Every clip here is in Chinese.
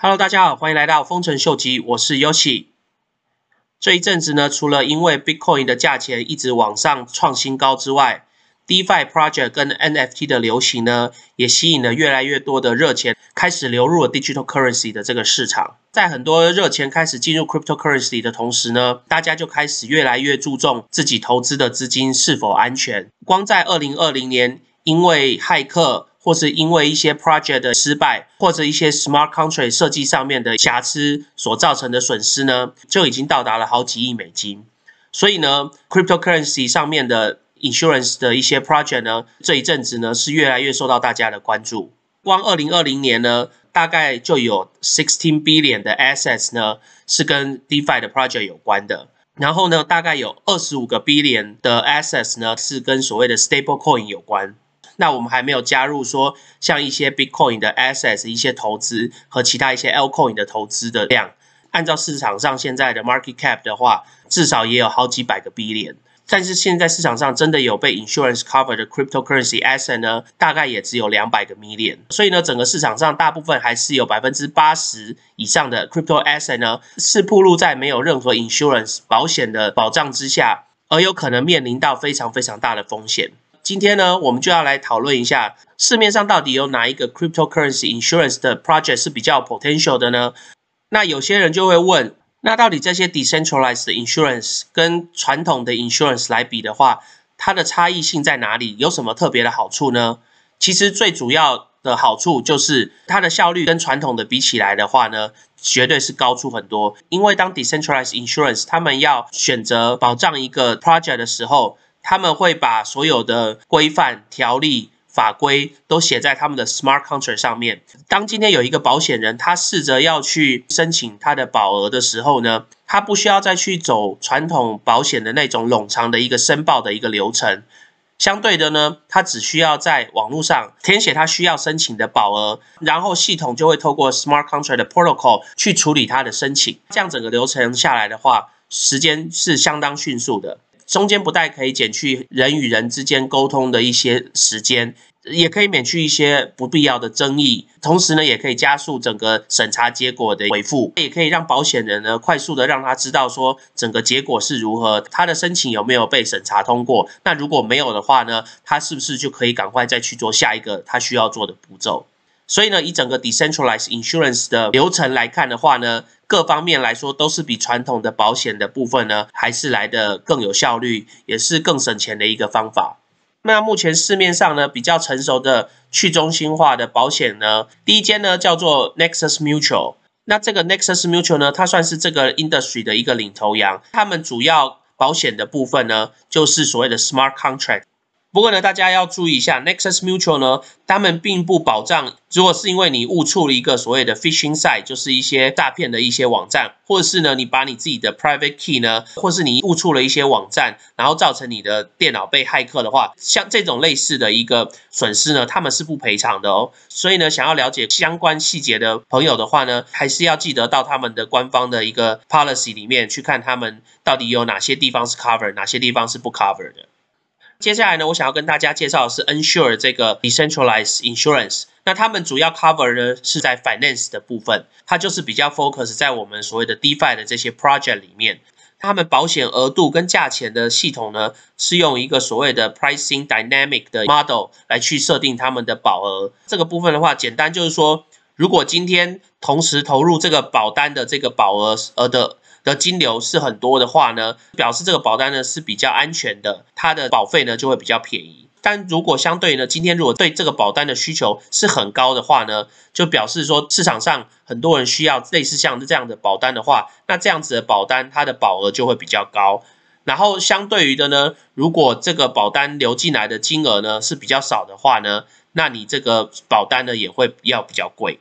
Hello，大家好，欢迎来到丰臣秀吉，我是 Yoshi。这一阵子呢，除了因为 Bitcoin 的价钱一直往上创新高之外，DeFi project 跟 NFT 的流行呢，也吸引了越来越多的热钱开始流入了 Digital Currency 的这个市场。在很多热钱开始进入 Cryptocurrency 的同时呢，大家就开始越来越注重自己投资的资金是否安全。光在二零二零年，因为骇客或是因为一些 project 的失败，或者一些 smart contract 设计上面的瑕疵所造成的损失呢，就已经到达了好几亿美金。所以呢，cryptocurrency 上面的 insurance 的一些 project 呢，这一阵子呢是越来越受到大家的关注。光二零二零年呢，大概就有 sixteen billion 的 assets 呢是跟 DeFi 的 project 有关的。然后呢，大概有二十五个 billion 的 assets 呢是跟所谓的 stable coin 有关。那我们还没有加入说像一些 Bitcoin 的 assets 一些投资和其他一些 Alcoin 的投资的量，按照市场上现在的 market cap 的话，至少也有好几百个 billion。但是现在市场上真的有被 insurance cover 的 cryptocurrency asset 呢，大概也只有两百个 million。所以呢，整个市场上大部分还是有百分之八十以上的 crypto asset 呢，是暴露在没有任何 insurance 保险的保障之下，而有可能面临到非常非常大的风险。今天呢，我们就要来讨论一下市面上到底有哪一个 cryptocurrency insurance 的 project 是比较 potential 的呢？那有些人就会问，那到底这些 decentralized insurance 跟传统的 insurance 来比的话，它的差异性在哪里？有什么特别的好处呢？其实最主要的好处就是它的效率跟传统的比起来的话呢，绝对是高出很多。因为当 decentralized insurance 他们要选择保障一个 project 的时候，他们会把所有的规范、条例、法规都写在他们的 smart contract 上面。当今天有一个保险人，他试着要去申请他的保额的时候呢，他不需要再去走传统保险的那种冗长的一个申报的一个流程。相对的呢，他只需要在网络上填写他需要申请的保额，然后系统就会透过 smart contract 的 protocol 去处理他的申请。这样整个流程下来的话，时间是相当迅速的。中间不但可以减去人与人之间沟通的一些时间，也可以免去一些不必要的争议，同时呢，也可以加速整个审查结果的回复，也可以让保险人呢快速的让他知道说整个结果是如何，他的申请有没有被审查通过。那如果没有的话呢，他是不是就可以赶快再去做下一个他需要做的步骤？所以呢，以整个 decentralized insurance 的流程来看的话呢，各方面来说都是比传统的保险的部分呢，还是来的更有效率，也是更省钱的一个方法。那目前市面上呢比较成熟的去中心化的保险呢，第一间呢叫做 Nexus Mutual。那这个 Nexus Mutual 呢，它算是这个 industry 的一个领头羊。他们主要保险的部分呢，就是所谓的 smart contract。不过呢，大家要注意一下，Nexus Mutual 呢，他们并不保障，如果是因为你误触了一个所谓的 phishing site，就是一些诈骗的一些网站，或者是呢，你把你自己的 private key 呢，或是你误触了一些网站，然后造成你的电脑被骇客的话，像这种类似的一个损失呢，他们是不赔偿的哦。所以呢，想要了解相关细节的朋友的话呢，还是要记得到他们的官方的一个 policy 里面去看他们到底有哪些地方是 cover，哪些地方是不 cover 的。接下来呢，我想要跟大家介绍的是 Ensure 这个 decentralized insurance。那他们主要 cover 呢是在 finance 的部分，它就是比较 focus 在我们所谓的 DeFi 的这些 project 里面。他们保险额度跟价钱的系统呢，是用一个所谓的 pricing dynamic 的 model 来去设定他们的保额。这个部分的话，简单就是说，如果今天同时投入这个保单的这个保额额的。的金流是很多的话呢，表示这个保单呢是比较安全的，它的保费呢就会比较便宜。但如果相对呢，今天如果对这个保单的需求是很高的话呢，就表示说市场上很多人需要类似像这样的保单的话，那这样子的保单它的保额就会比较高。然后相对于的呢，如果这个保单流进来的金额呢是比较少的话呢，那你这个保单呢也会要比较贵。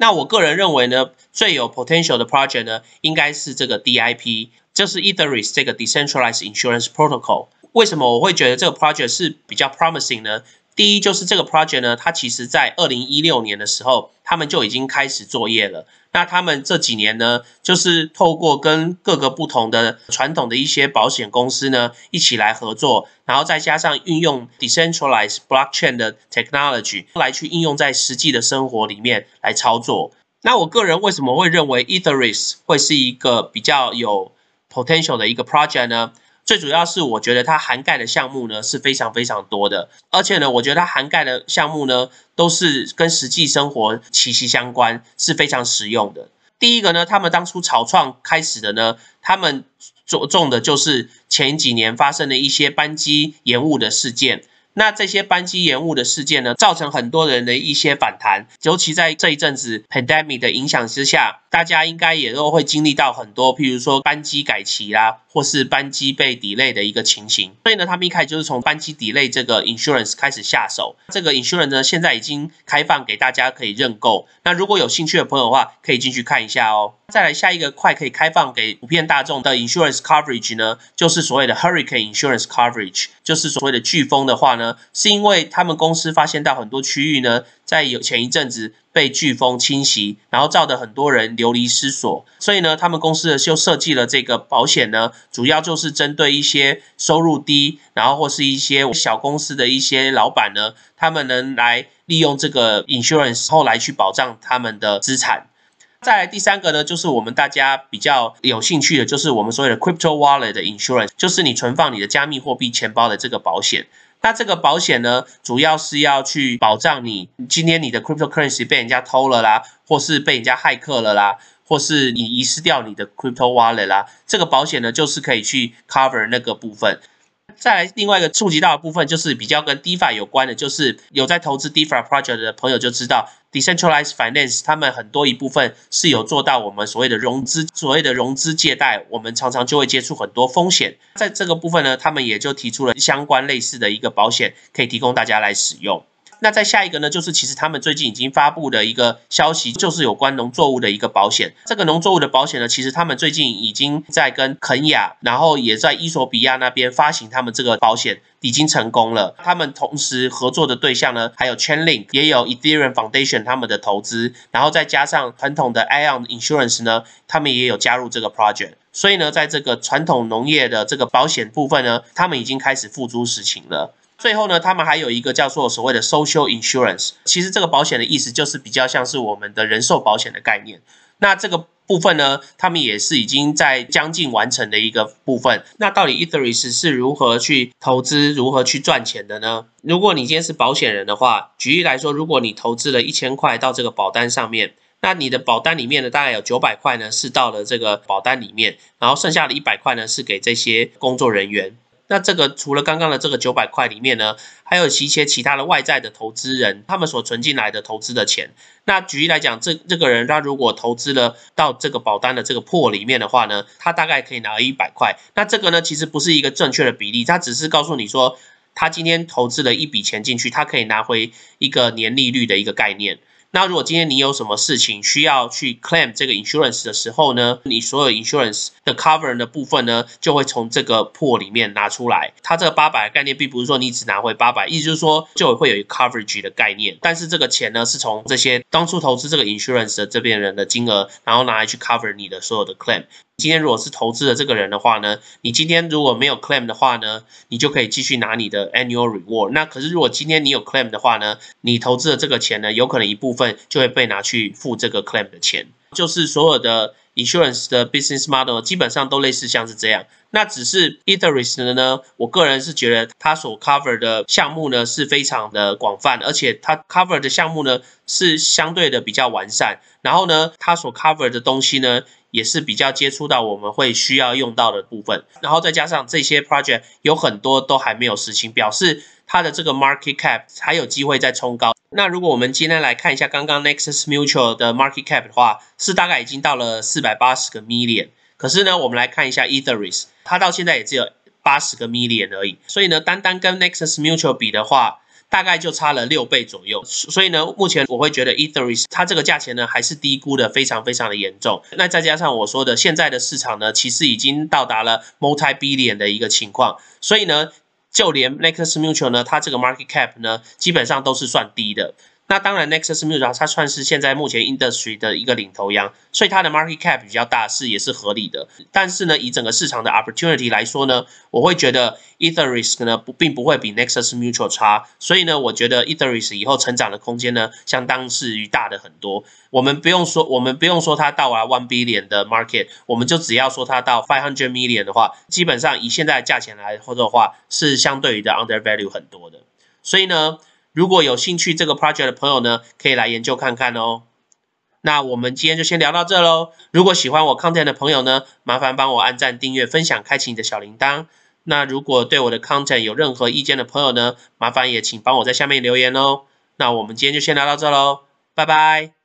那我个人认为呢，最有 potential 的 project 呢，应该是这个 DIP，就是 Ethereum 这个 Decentralized Insurance Protocol。为什么我会觉得这个 project 是比较 promising 呢？第一就是这个 project 呢，它其实在二零一六年的时候，他们就已经开始作业了。那他们这几年呢，就是透过跟各个不同的传统的一些保险公司呢一起来合作，然后再加上运用 decentralized blockchain 的 technology 来去应用在实际的生活里面来操作。那我个人为什么会认为 Ethereum 会是一个比较有 potential 的一个 project 呢？最主要是我觉得它涵盖的项目呢是非常非常多的，而且呢，我觉得它涵盖的项目呢都是跟实际生活息息相关，是非常实用的。第一个呢，他们当初草创开始的呢，他们着重的就是前几年发生的一些班机延误的事件。那这些班机延误的事件呢，造成很多人的一些反弹，尤其在这一阵子 pandemic 的影响之下，大家应该也都会经历到很多，譬如说班机改期啦，或是班机被 delay 的一个情形。所以呢，他们一开始就是从班机 delay 这个 insurance 开始下手。这个 insurance 呢，现在已经开放给大家可以认购。那如果有兴趣的朋友的话，可以进去看一下哦。再来下一个快可以开放给普遍大众的 insurance coverage 呢，就是所谓的 hurricane insurance coverage，就是所谓的飓风的话呢，是因为他们公司发现到很多区域呢，在有前一阵子被飓风侵袭，然后造的很多人流离失所，所以呢，他们公司的就设计了这个保险呢，主要就是针对一些收入低，然后或是一些小公司的一些老板呢，他们能来利用这个 insurance 后来去保障他们的资产。再来第三个呢，就是我们大家比较有兴趣的，就是我们所谓的 crypto wallet 的 insurance，就是你存放你的加密货币钱包的这个保险。那这个保险呢，主要是要去保障你今天你的 cryptocurrency 被人家偷了啦，或是被人家骇客了啦，或是你遗失掉你的 crypto wallet 啦，这个保险呢，就是可以去 cover 那个部分。再来另外一个触及到的部分，就是比较跟 DeFi 有关的，就是有在投资 DeFi project 的朋友就知道，decentralized finance 他们很多一部分是有做到我们所谓的融资，所谓的融资借贷，我们常常就会接触很多风险，在这个部分呢，他们也就提出了相关类似的一个保险，可以提供大家来使用。那再下一个呢，就是其实他们最近已经发布的一个消息，就是有关农作物的一个保险。这个农作物的保险呢，其实他们最近已经在跟肯雅，然后也在伊索比亚那边发行他们这个保险，已经成功了。他们同时合作的对象呢，还有 Chainlink，也有 Ethereum Foundation 他们的投资，然后再加上传统的 Ion Insurance 呢，他们也有加入这个 project。所以呢，在这个传统农业的这个保险部分呢，他们已经开始付诸实行了。最后呢，他们还有一个叫做所谓的 social insurance，其实这个保险的意思就是比较像是我们的人寿保险的概念。那这个部分呢，他们也是已经在将近完成的一个部分。那到底 Ethereum 是如何去投资、如何去赚钱的呢？如果你今天是保险人的话，举例来说，如果你投资了一千块到这个保单上面，那你的保单里面呢，大概有九百块呢是到了这个保单里面，然后剩下的一百块呢是给这些工作人员。那这个除了刚刚的这个九百块里面呢，还有一些其他的外在的投资人，他们所存进来的投资的钱。那举例来讲，这这个人他如果投资了到这个保单的这个破里面的话呢，他大概可以拿一百块。那这个呢，其实不是一个正确的比例，他只是告诉你说，他今天投资了一笔钱进去，他可以拿回一个年利率的一个概念。那如果今天你有什么事情需要去 claim 这个 insurance 的时候呢，你所有 insurance 的 cover 的部分呢，就会从这个破里面拿出来。它这个八百概念并不是说你只拿回八百，意思就是说就会有一个 coverage 的概念。但是这个钱呢，是从这些当初投资这个 insurance 的这边人的金额，然后拿来去 cover 你的所有的 claim。今天如果是投资的这个人的话呢，你今天如果没有 claim 的话呢，你就可以继续拿你的 annual reward。那可是如果今天你有 claim 的话呢，你投资的这个钱呢，有可能一部分就会被拿去付这个 claim 的钱。就是所有的 insurance 的 business model 基本上都类似像是这样。那只是 Ethereum 的呢，我个人是觉得它所 cover 的项目呢是非常的广泛，而且它 cover 的项目呢是相对的比较完善。然后呢，它所 cover 的东西呢。也是比较接触到我们会需要用到的部分，然后再加上这些 project 有很多都还没有实行，表示它的这个 market cap 还有机会再冲高。那如果我们今天来看一下刚刚 Nexus Mutual 的 market cap 的话，是大概已经到了四百八十个 million。可是呢，我们来看一下 Ethereum，它到现在也只有八十个 million 而已。所以呢，单单跟 Nexus Mutual 比的话，大概就差了六倍左右，所以呢，目前我会觉得 Ethereum 它这个价钱呢还是低估的非常非常的严重。那再加上我说的现在的市场呢，其实已经到达了 multi billion 的一个情况，所以呢，就连 Nexus Mutual 呢，它这个 market cap 呢，基本上都是算低的。那当然，Nexus Mutual 它算是现在目前 industry 的一个领头羊，所以它的 market cap 比较大是也是合理的。但是呢，以整个市场的 opportunity 来说呢，我会觉得 Ethereum 呢不并不会比 Nexus Mutual 差。所以呢，我觉得 Ethereum 以后成长的空间呢，相当是于大的很多。我们不用说，我们不用说它到了 one billion 的 market，我们就只要说它到 five hundred million 的话，基本上以现在的价钱来说的话，是相对于的 under value 很多的。所以呢。如果有兴趣这个 project 的朋友呢，可以来研究看看哦。那我们今天就先聊到这喽。如果喜欢我 content 的朋友呢，麻烦帮我按赞、订阅、分享、开启你的小铃铛。那如果对我的 content 有任何意见的朋友呢，麻烦也请帮我在下面留言哦。那我们今天就先聊到这喽，拜拜。